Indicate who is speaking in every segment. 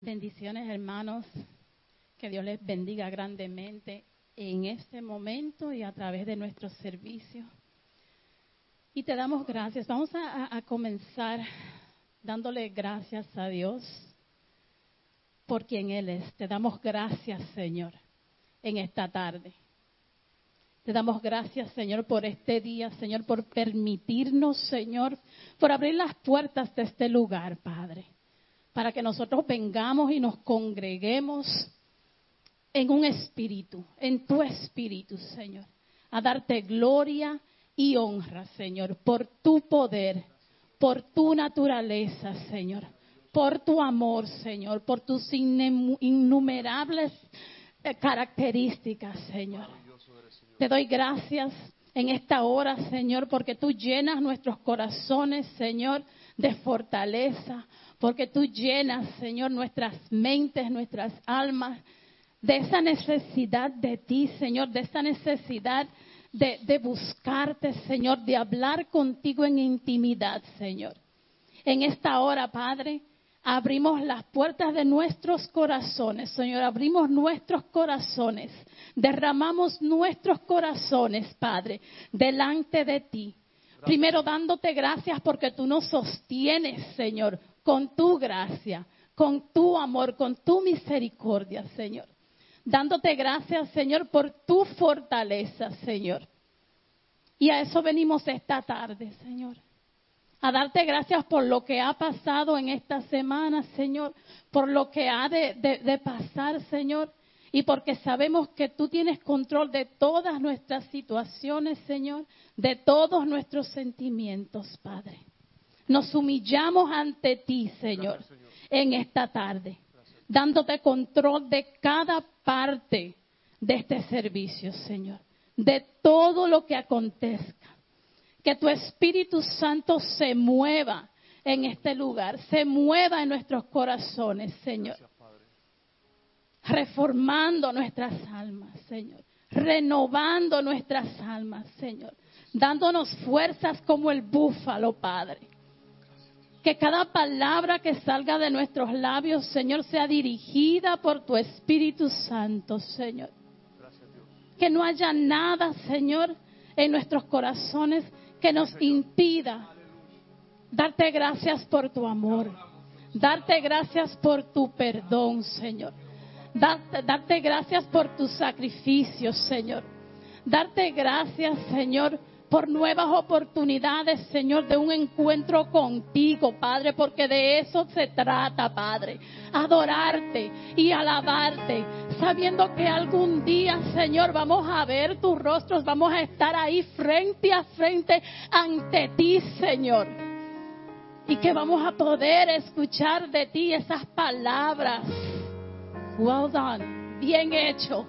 Speaker 1: Bendiciones, hermanos. Que Dios les bendiga grandemente en este momento y a través de nuestro servicio. Y te damos gracias. Vamos a, comenzar dándole gracias a Dios por quien Él es. Te damos gracias, Señor, en esta tarde. Te damos gracias, Señor, por este día, Señor, por permitirnos, Señor, por abrir las puertas de este lugar, Padre, para que nosotros vengamos y nos congreguemos en un espíritu, en tu espíritu, Señor, a darte gloria y honra, Señor, por tu poder, por tu naturaleza, Señor, por tu amor, Señor, por tus innumerables eh, características, Señor. Te doy gracias en esta hora, Señor, porque tú llenas nuestros corazones, Señor, de fortaleza, porque tú llenas, Señor, nuestras mentes, nuestras almas, de esa necesidad de ti, Señor, de esa necesidad de, de, buscarte, Señor, de hablar contigo en intimidad, Señor. En esta hora, Padre, abrimos las puertas de nuestros corazones, Señor, abrimos nuestros corazones derramamos nuestros corazones, Padre, delante de ti. Primero dándote gracias porque tú nos sostienes, Señor, con tu gracia, con tu amor, con tu misericordia, Señor. Dándote gracias, Señor, por tu fortaleza, Señor. Y a eso venimos esta tarde, Señor. A darte gracias por lo que ha pasado en esta semana, Señor. Por lo que ha de, de pasar, Señor. Y porque sabemos que tú tienes control de todas nuestras situaciones, Señor, de todos nuestros sentimientos, Padre. Nos humillamos ante ti, Señor, en esta tarde, dándote control de cada parte de este servicio, Señor, de todo lo que acontezca. Que tu Espíritu Santo se mueva en este lugar, se mueva en nuestros corazones, Señor reformando nuestras almas, Señor, renovando nuestras almas, Señor, dándonos fuerzas como el búfalo, Padre. Que cada palabra que salga de nuestros labios, Señor, sea dirigida por tu Espíritu Santo, Señor. Que no haya nada, Señor, en nuestros corazones que nos impida darte gracias por tu amor, darte gracias por tu perdón, Señor Darte, gracias por tus sacrificios, Señor. Darte gracias, Señor, por nuevas oportunidades, Señor, de un encuentro contigo, Padre, porque de eso se trata, Padre. Adorarte y alabarte, sabiendo que algún día, Señor, vamos a ver tus rostros, vamos a estar ahí frente a frente ante ti, Señor. Y que vamos a poder escuchar de ti esas palabras Well done. Bien hecho.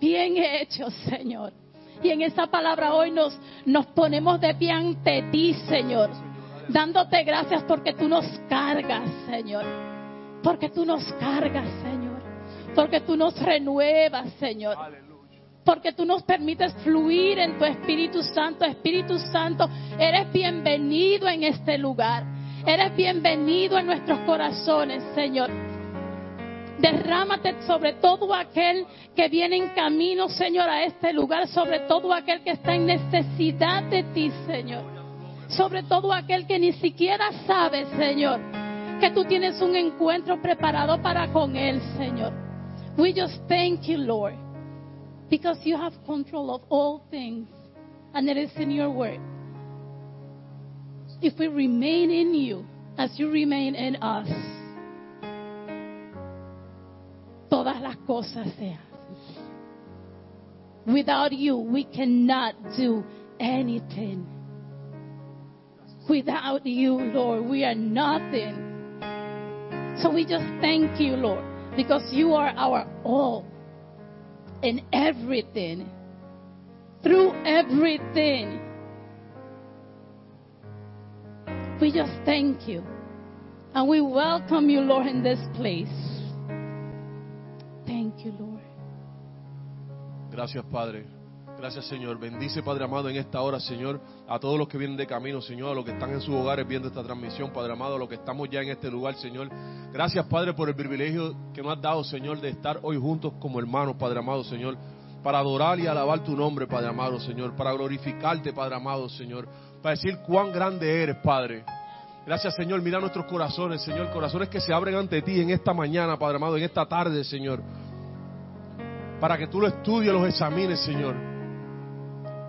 Speaker 1: Bien hecho, Señor. Y en esa palabra hoy nos, nos ponemos de pie ante ti, Señor. Dándote gracias porque tú nos cargas, Señor. Porque tú nos cargas, Señor. Porque tú nos renuevas, Señor. Porque tú nos permites fluir en tu Espíritu Santo. Espíritu Santo, eres bienvenido en este lugar. Eres bienvenido en nuestros corazones, Señor. Derrámate sobre todo aquel que viene en camino, Señor, a este lugar, sobre todo aquel que está en necesidad de ti, Señor. Sobre todo aquel que ni siquiera sabe, Señor, que tú tienes un encuentro preparado para con él, Señor. We just thank you, Lord, because you have control of all things, and it is in your word. If we remain in you as you remain in us, todas las cosas. Without you, we cannot do anything. Without you, Lord, we are nothing. So we just thank you, Lord, because you are our all in everything, through everything. We just thank you. And we welcome you, Lord, in this place.
Speaker 2: Gracias, Padre. Gracias, Señor. Bendice, Padre amado, en esta hora, Señor, a todos los que vienen de camino, Señor, a los que están en sus hogares viendo esta transmisión, Padre amado, a los que estamos ya en este lugar, Señor. Gracias, Padre, por el privilegio que nos has dado, Señor, de estar hoy juntos como hermanos, Padre amado, Señor, para adorar y alabar tu nombre, Padre amado, Señor, para glorificarte, Padre amado, Señor, para decir cuán grande eres, Padre. Gracias, Señor. Mira nuestros corazones, Señor, corazones que se abren ante ti en esta mañana, Padre amado, en esta tarde, Señor. Para que tú lo estudies, los examines, Señor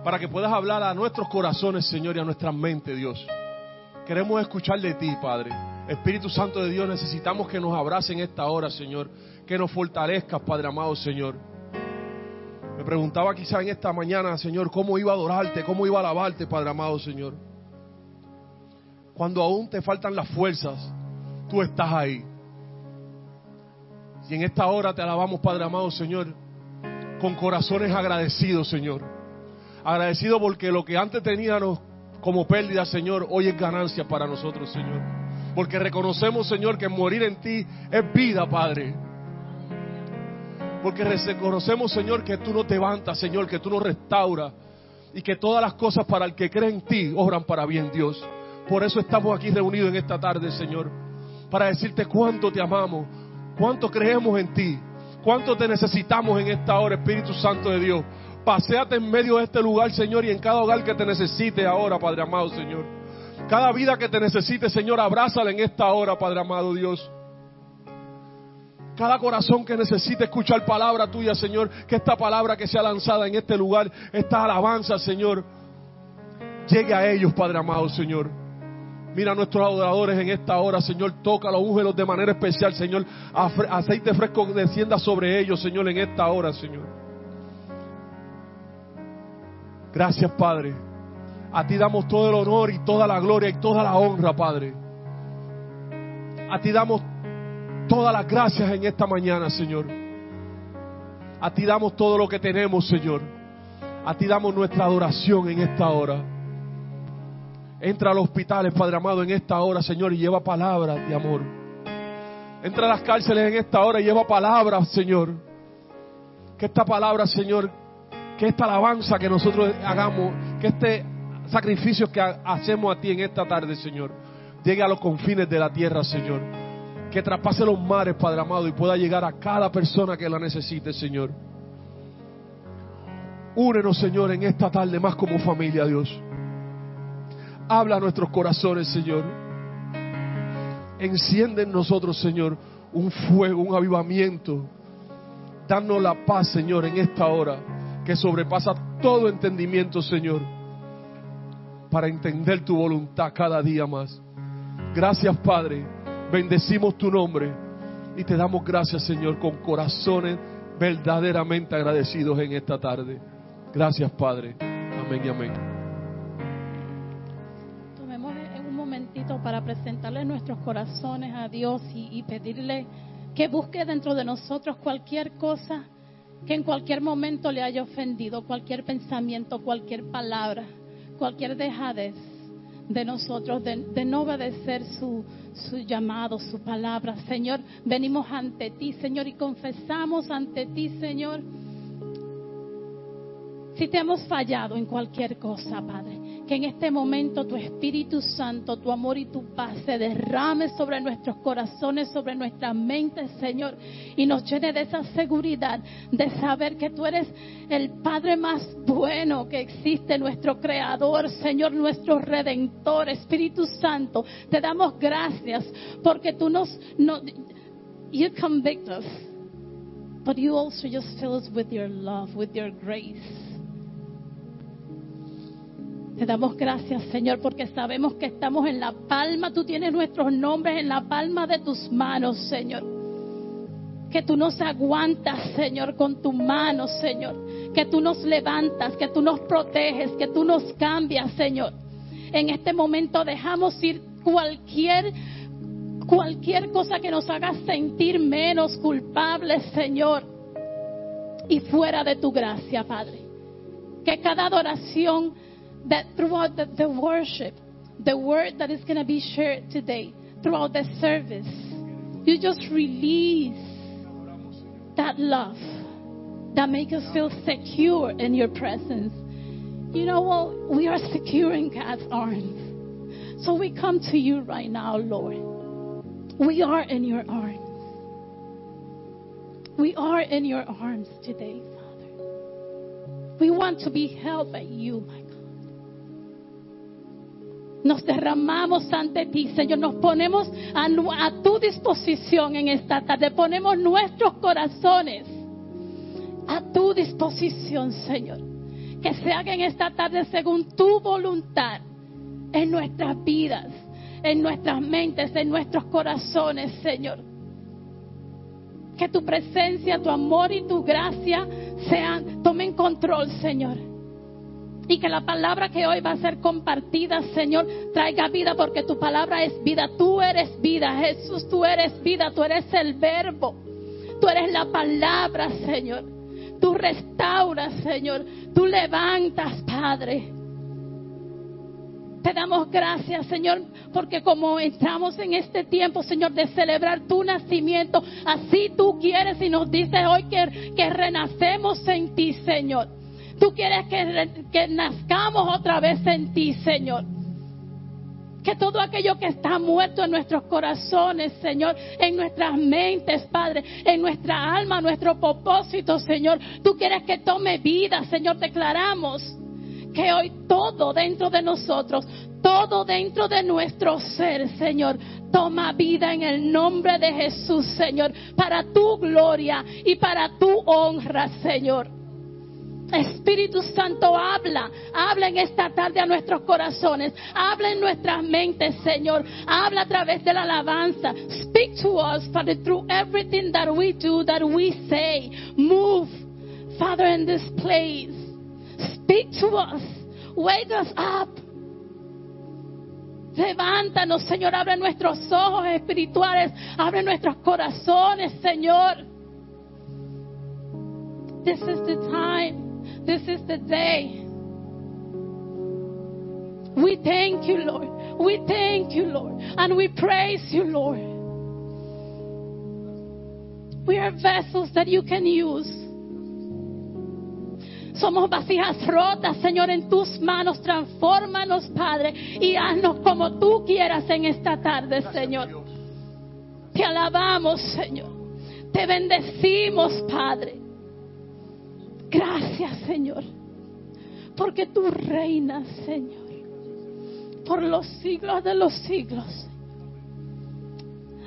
Speaker 2: para que puedas hablar a nuestros corazones, Señor, y a nuestra mente, Dios. Queremos escuchar de ti, Padre. Espíritu Santo de Dios, necesitamos que nos abrace en esta hora, Señor. Que nos fortalezcas, Padre amado, Señor. Me preguntaba quizá en esta mañana, Señor, cómo iba a adorarte, cómo iba a alabarte, Padre amado, Señor. Cuando aún te faltan las fuerzas, tú estás ahí. Y en esta hora te alabamos, Padre amado, Señor, con corazones agradecidos, Señor Agradecido porque lo que antes teníamos como pérdida, Señor, hoy es ganancia para nosotros, Señor. Porque reconocemos, Señor, que morir en ti es vida, Padre. Porque reconocemos, Señor, que tú nos levantas, Señor, que tú nos restauras y que todas las cosas para el que cree en ti obran para bien, Dios. Por eso estamos aquí reunidos en esta tarde, Señor, para decirte cuánto te amamos, cuánto creemos en ti, cuánto te necesitamos en esta hora, Espíritu Santo de Dios. Paseate en medio de este lugar, Señor, y en cada hogar que te necesite ahora, Padre amado, Señor. Cada vida que te necesite, Señor, abrázala en esta hora, Padre amado Dios. Cada corazón que necesite escuchar palabra tuya, Señor, que esta palabra que sea lanzada en este lugar, esta alabanza, Señor, llegue a ellos, Padre amado, Señor. Mira a nuestros adoradores en esta hora, Señor. Tócalos, úngelos de manera especial, Señor. Aceite fresco descienda sobre ellos, Señor, en esta hora, Señor. Gracias, Padre. A ti damos todo el honor y toda la gloria y toda la honra, Padre. A ti damos todas las gracias en esta mañana, Señor. A ti damos todo lo que tenemos, Señor. A ti damos nuestra adoración en esta hora. Entra a los hospitales, Padre amado, en esta hora, Señor, y lleva palabras de amor. Entra a las cárceles en esta hora y lleva palabras, Señor. Que esta palabra, Señor, que esta alabanza que nosotros hagamos, que este sacrificio que hacemos a ti en esta tarde, Señor, llegue a los confines de la tierra, Señor. Que traspase los mares, Padre amado, y pueda llegar a cada persona que la necesite, Señor. Únenos, Señor, en esta tarde más como familia, Dios. Habla a nuestros corazones, Señor. Enciende en nosotros, Señor, un fuego, un avivamiento. Danos la paz, Señor, en esta hora que sobrepasa todo entendimiento, Señor, para entender tu voluntad cada día más. Gracias, Padre. Bendecimos tu nombre y te damos gracias, Señor, con corazones verdaderamente agradecidos en esta tarde. Gracias, Padre. Amén y amén.
Speaker 1: Presentarle nuestros corazones a Dios y, pedirle que busque dentro de nosotros cualquier cosa que en cualquier momento le haya ofendido, cualquier pensamiento, cualquier palabra, cualquier dejadez de nosotros, de, no obedecer su, su llamado, su palabra. Señor, venimos ante ti, Señor, y confesamos ante ti, Señor, si te hemos fallado en cualquier cosa, Padre que en este momento tu Espíritu Santo, tu amor y tu paz se derrame sobre nuestros corazones, sobre nuestras mentes, Señor, y nos llene de esa seguridad de saber que tú eres el Padre más bueno que existe, nuestro Creador, Señor, nuestro Redentor, Espíritu Santo. Te damos gracias porque tú nos, no, you convict us, but you also just fill us with your love, with your grace. Te damos gracias, Señor, porque sabemos que estamos en la palma, tú tienes nuestros nombres en la palma de tus manos, Señor. Que tú nos aguantas, Señor, con tu mano, Señor. Que tú nos levantas, que tú nos proteges, que tú nos cambias, Señor. En este momento dejamos ir cualquier cualquier cosa que nos haga sentir menos culpables, Señor, y fuera de tu gracia, Padre. Que cada adoración that throughout the, the worship, the word that is going to be shared today, throughout the service, you just release that love, that makes us feel secure in your presence. You know what? We are secure in God's arms. So we come to you right now, Lord. We are in your arms. We are in your arms today, Father. We want to be held by you, my. Nos derramamos ante ti, Señor. Nos ponemos a, tu disposición en esta tarde. Ponemos nuestros corazones a tu disposición, Señor. Que se haga en esta tarde según tu voluntad en nuestras vidas, en nuestras mentes, en nuestros corazones, Señor. Que tu presencia, tu amor y tu gracia sean, tomen control, Señor. Y que la palabra que hoy va a ser compartida, Señor, traiga vida porque tu palabra es vida. Tú eres vida, Jesús, tú eres vida, tú eres el verbo. Tú eres la palabra, Señor. Tú restauras, Señor. Tú levantas, Padre. Te damos gracias, Señor, porque como entramos en este tiempo, Señor, de celebrar tu nacimiento, así tú quieres y nos dices hoy que, que renacemos en ti, Señor. Tú quieres que, que nazcamos otra vez en ti, Señor. Que todo aquello que está muerto en nuestros corazones, Señor, en nuestras mentes, Padre, en nuestra alma, nuestro propósito, Señor, tú quieres que tome vida, Señor. Declaramos que hoy todo dentro de nosotros, todo dentro de nuestro ser, Señor, toma vida en el nombre de Jesús, Señor, para tu gloria y para tu honra, Señor. Espíritu Santo, habla, habla en esta tarde a nuestros corazones, habla en nuestras mentes, Señor, habla a través de la alabanza. Speak to us, Father, through everything that we do, that we say. Move, Father, in this place. Speak to us, wake us up. Levántanos, Señor, abre nuestros ojos espirituales, abre nuestros corazones, Señor. This is the time. This is the day. We thank you, Lord. We thank you, Lord. And we praise you, Lord. We are vessels that you can use. Somos vasijas rotas, Señor, en tus manos. Transfórmanos, Padre, y haznos como tú quieras en esta tarde, Señor. Te alabamos, Señor. Te bendecimos, Padre. Gracias, Señor, porque tú reinas, Señor, por los siglos de los siglos.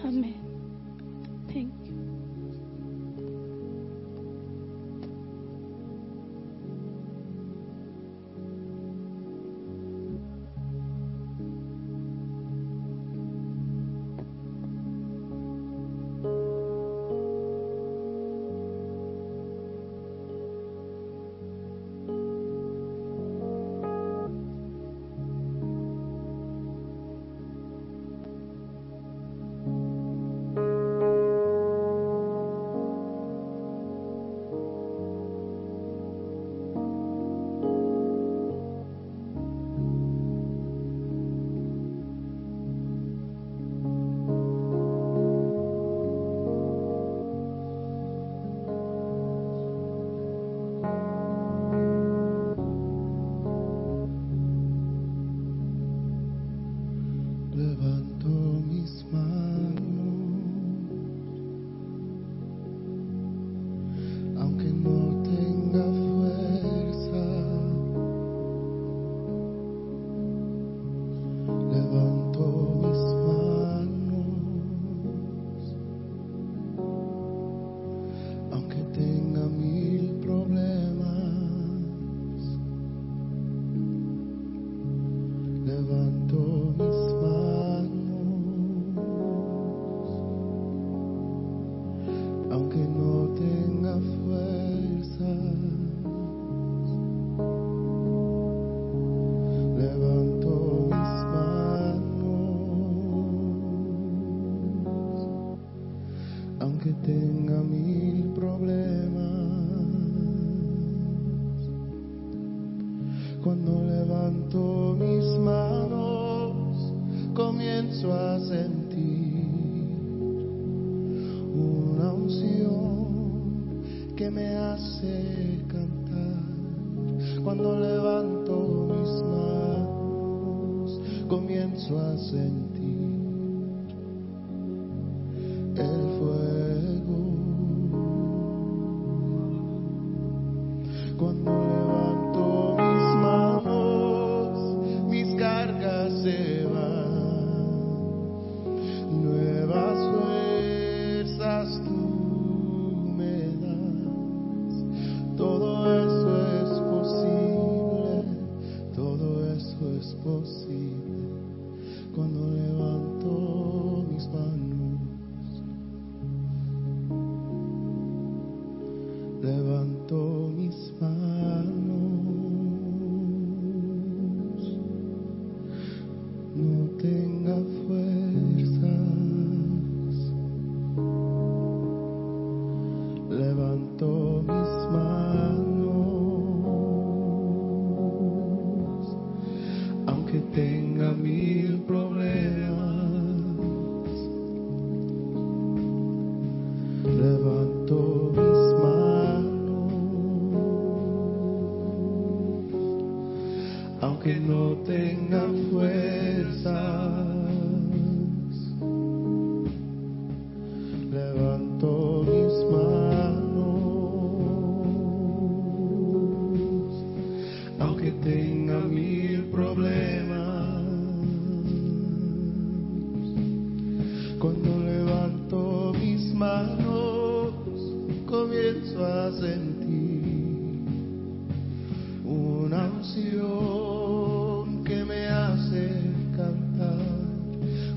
Speaker 1: Amén.
Speaker 3: Levanto mis manos,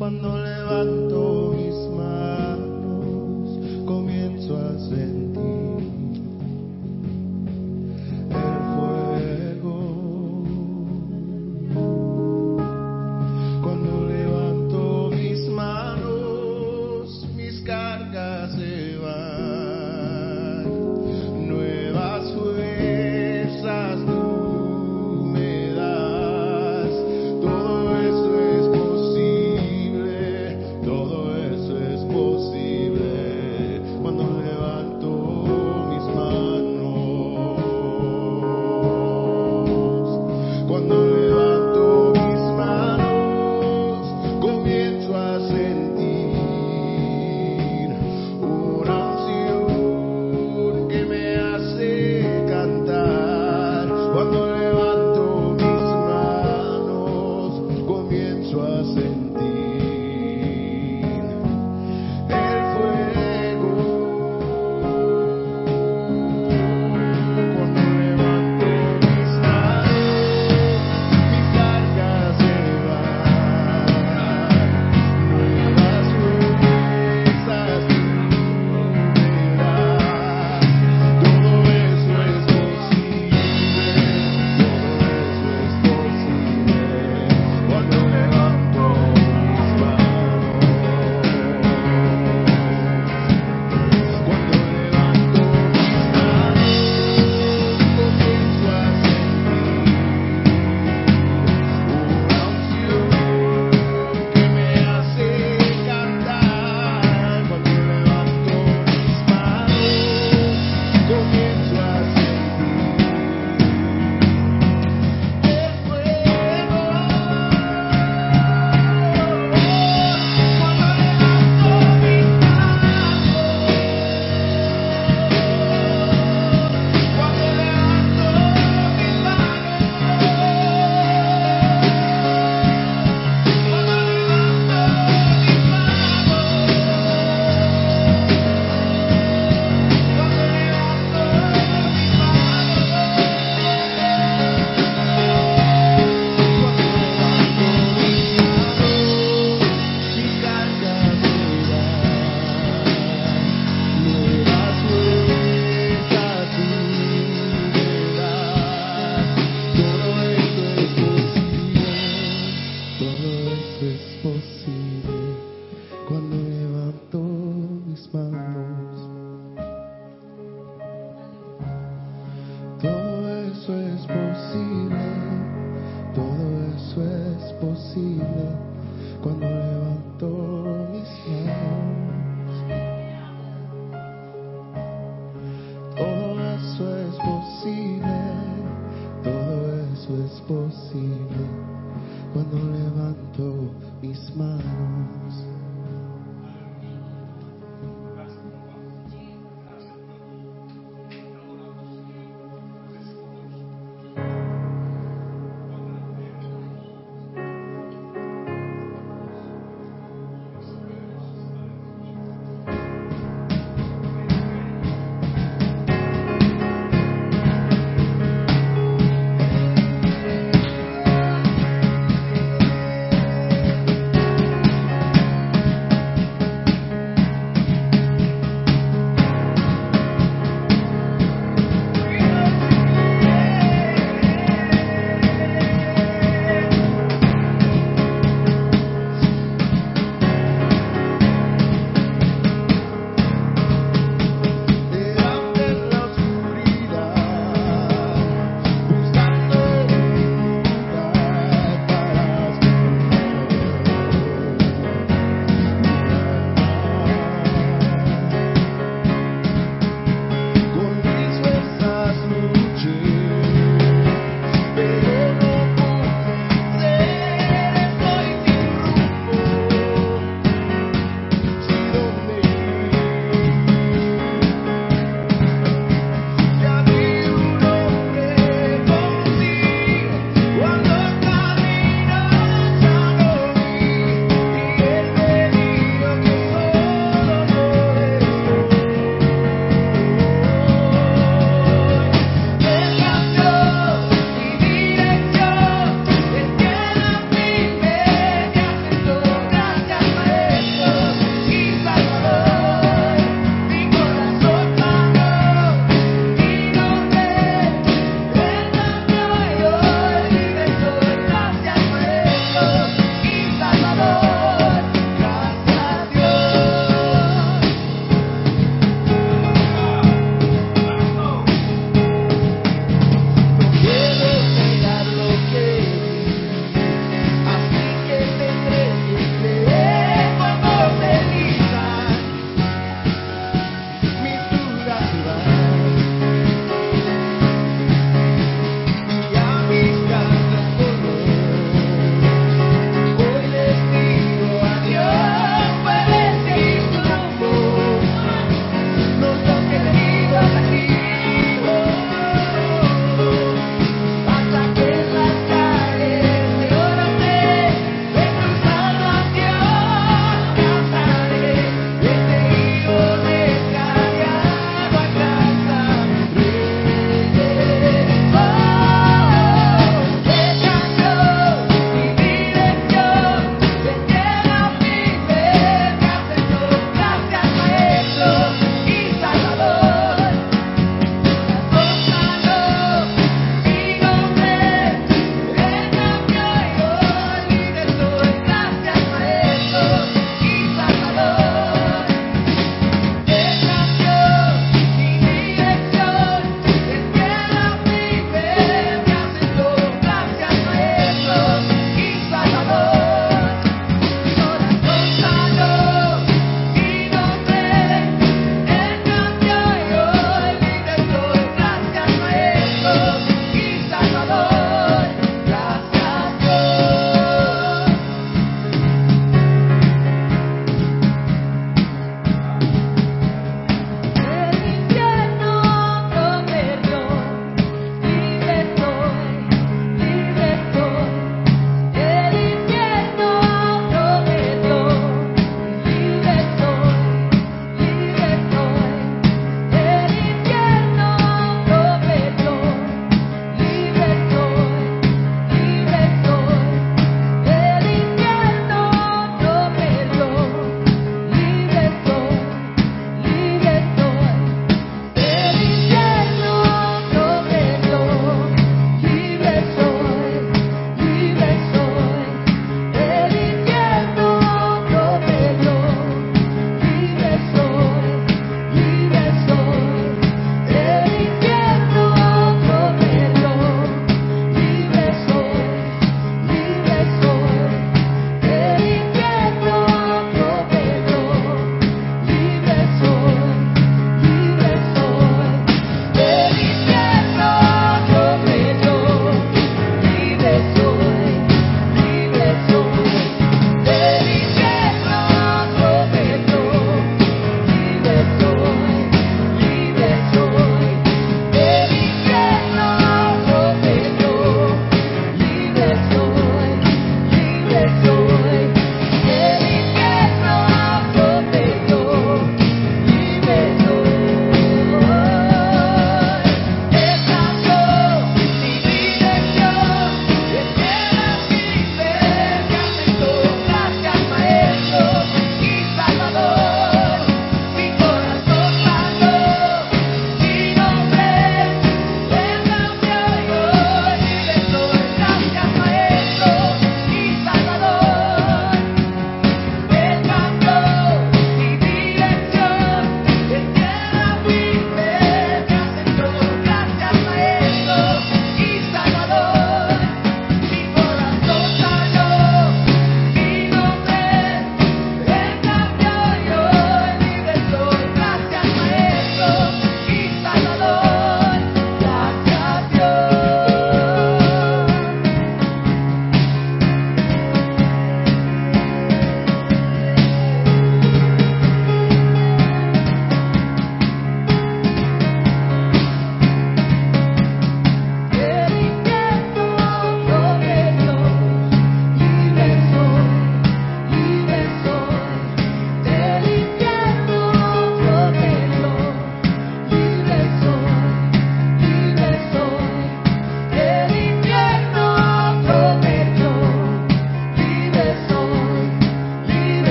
Speaker 3: Cuando levanto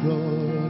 Speaker 3: glory.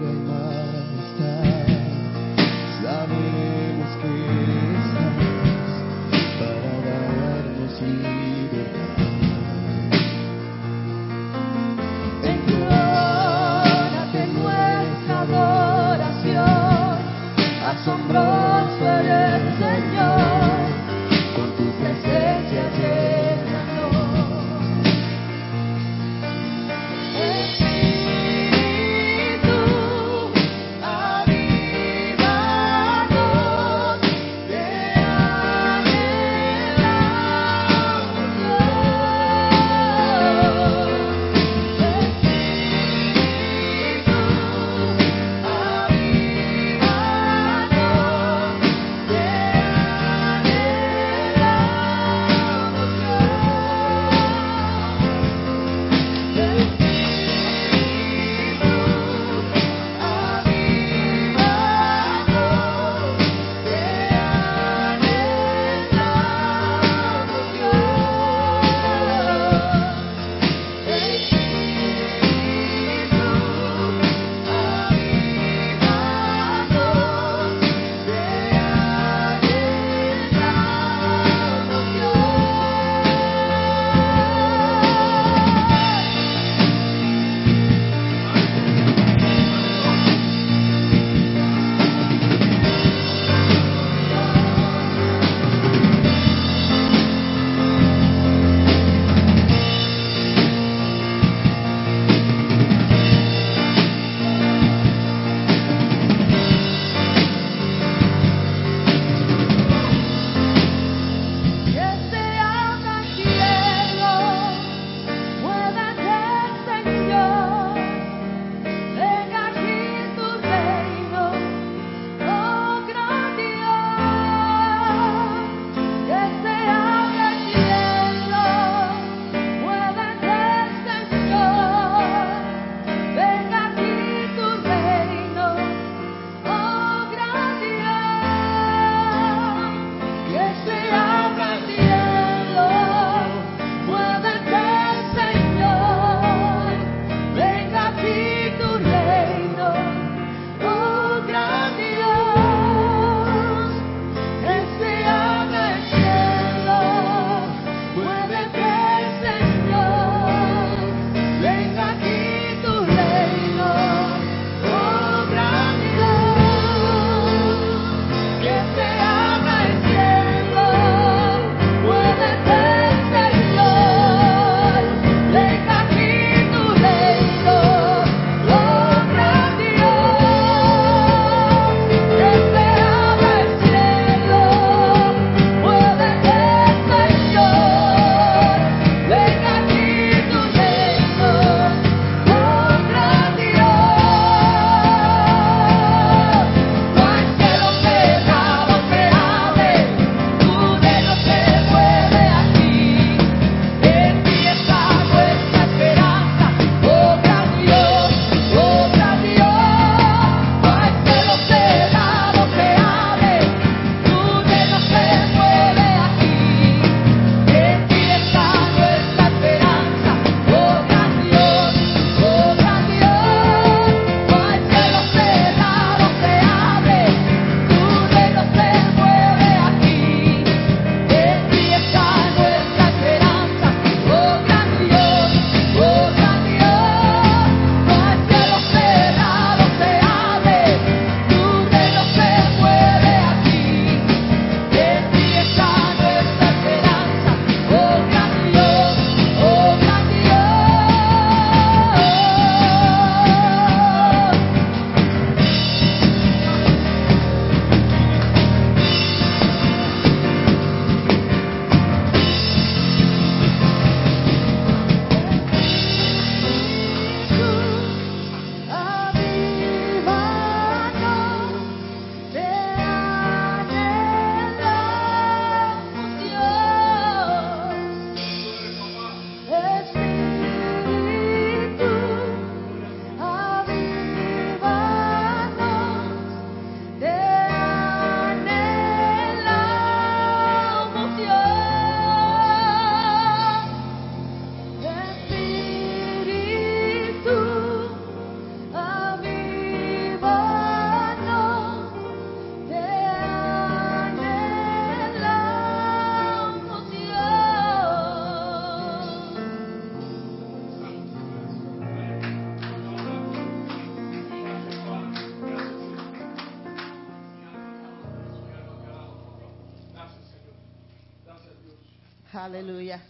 Speaker 4: Aleluya.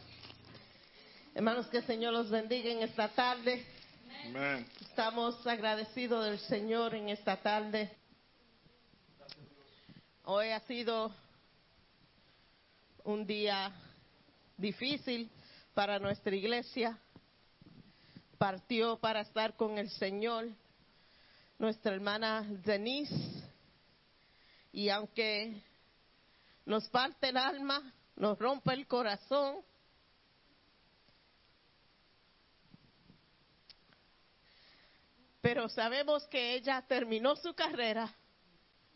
Speaker 4: Hermanos, que el Señor los bendiga en esta tarde.
Speaker 5: Amen.
Speaker 4: Estamos agradecidos del Señor en esta tarde. Hoy ha sido un día difícil para nuestra iglesia. Partió para estar con el Señor nuestra hermana Denise. Y aunque nos parte el alma, nos rompe el corazón, pero sabemos que ella terminó su carrera